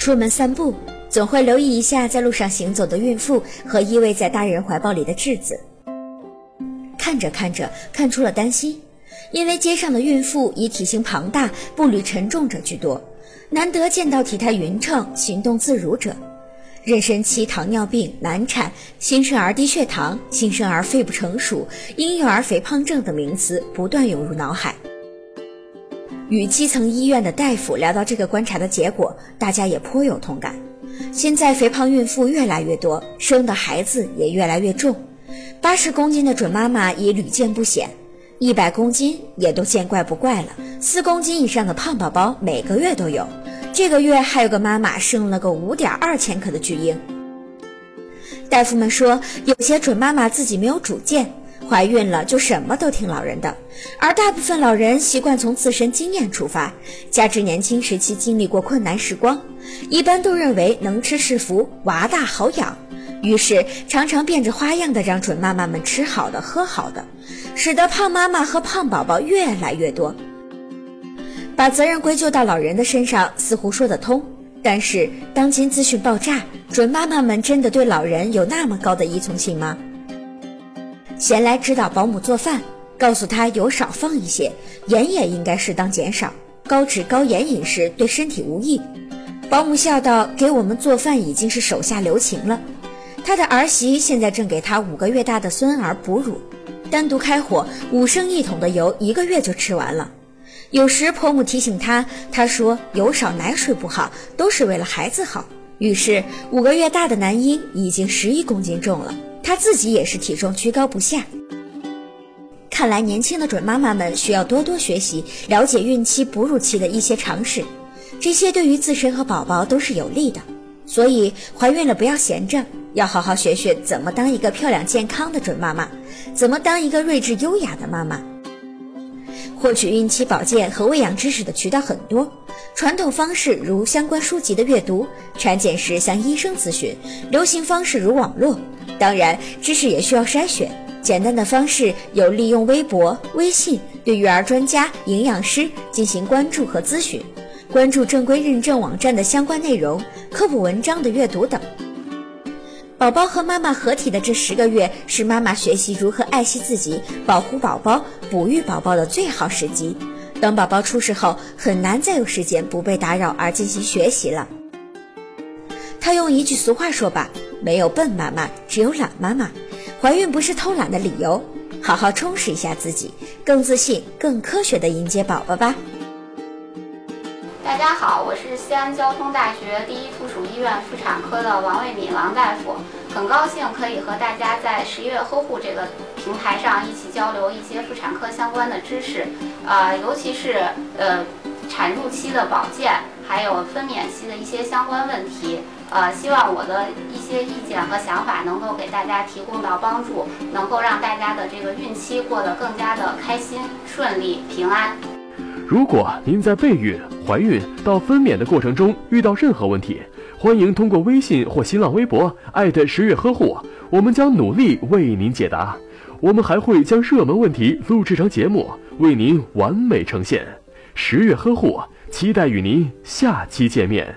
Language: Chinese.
出门散步，总会留意一下在路上行走的孕妇和依偎在大人怀抱里的稚子。看着看着，看出了担心，因为街上的孕妇以体型庞大、步履沉重者居多，难得见到体态匀称、行动自如者。妊娠期糖尿病、难产、新生儿低血糖、新生儿肺不成熟、婴幼儿肥胖症等名词不断涌入脑海。与基层医院的大夫聊到这个观察的结果，大家也颇有同感。现在肥胖孕妇越来越多，生的孩子也越来越重，八十公斤的准妈妈也屡见不鲜，一百公斤也都见怪不怪了。四公斤以上的胖宝宝每个月都有。这个月还有个妈妈生了个五点二千克的巨婴。大夫们说，有些准妈妈自己没有主见，怀孕了就什么都听老人的，而大部分老人习惯从自身经验出发，加之年轻时期经历过困难时光，一般都认为能吃是福，娃大好养，于是常常变着花样的让准妈妈们吃好的喝好的，使得胖妈妈和胖宝宝越来越多。把责任归咎到老人的身上似乎说得通，但是当今资讯爆炸，准妈妈们真的对老人有那么高的依从性吗？闲来指导保姆做饭，告诉她油少放一些，盐也应该适当减少，高脂高盐饮食对身体无益。保姆笑道：“给我们做饭已经是手下留情了。”他的儿媳现在正给他五个月大的孙儿哺乳，单独开火，五升一桶的油一个月就吃完了。有时婆母提醒他，他说油少奶水不好，都是为了孩子好。于是五个月大的男婴已经十一公斤重了，她自己也是体重居高不下。看来年轻的准妈妈们需要多多学习，了解孕期、哺乳期的一些常识，这些对于自身和宝宝都是有利的。所以怀孕了不要闲着，要好好学学怎么当一个漂亮健康的准妈妈，怎么当一个睿智优雅的妈妈。获取孕期保健和喂养知识的渠道很多，传统方式如相关书籍的阅读，产检时向医生咨询；流行方式如网络，当然知识也需要筛选。简单的方式有利用微博、微信对育儿专家、营养师进行关注和咨询，关注正规认证网站的相关内容、科普文章的阅读等。宝宝和妈妈合体的这十个月，是妈妈学习如何爱惜自己、保护宝宝、哺育宝宝的最好时机。等宝宝出世后，很难再有时间不被打扰而进行学习了。他用一句俗话说吧：“没有笨妈妈，只有懒妈妈。”怀孕不是偷懒的理由，好好充实一下自己，更自信、更科学的迎接宝宝吧。大家好，我是西安交通大学第一附属医院妇产科的王卫敏王大夫，很高兴可以和大家在十一月呵护这个平台上一起交流一些妇产科相关的知识，啊，尤其是呃产褥期的保健，还有分娩期的一些相关问题，呃，希望我的一些意见和想法能够给大家提供到帮助，能够让大家的这个孕期过得更加的开心、顺利、平安。如果您在备孕、怀孕到分娩的过程中遇到任何问题，欢迎通过微信或新浪微博艾特十月呵护，我们将努力为您解答。我们还会将热门问题录制成节目，为您完美呈现。十月呵护，期待与您下期见面。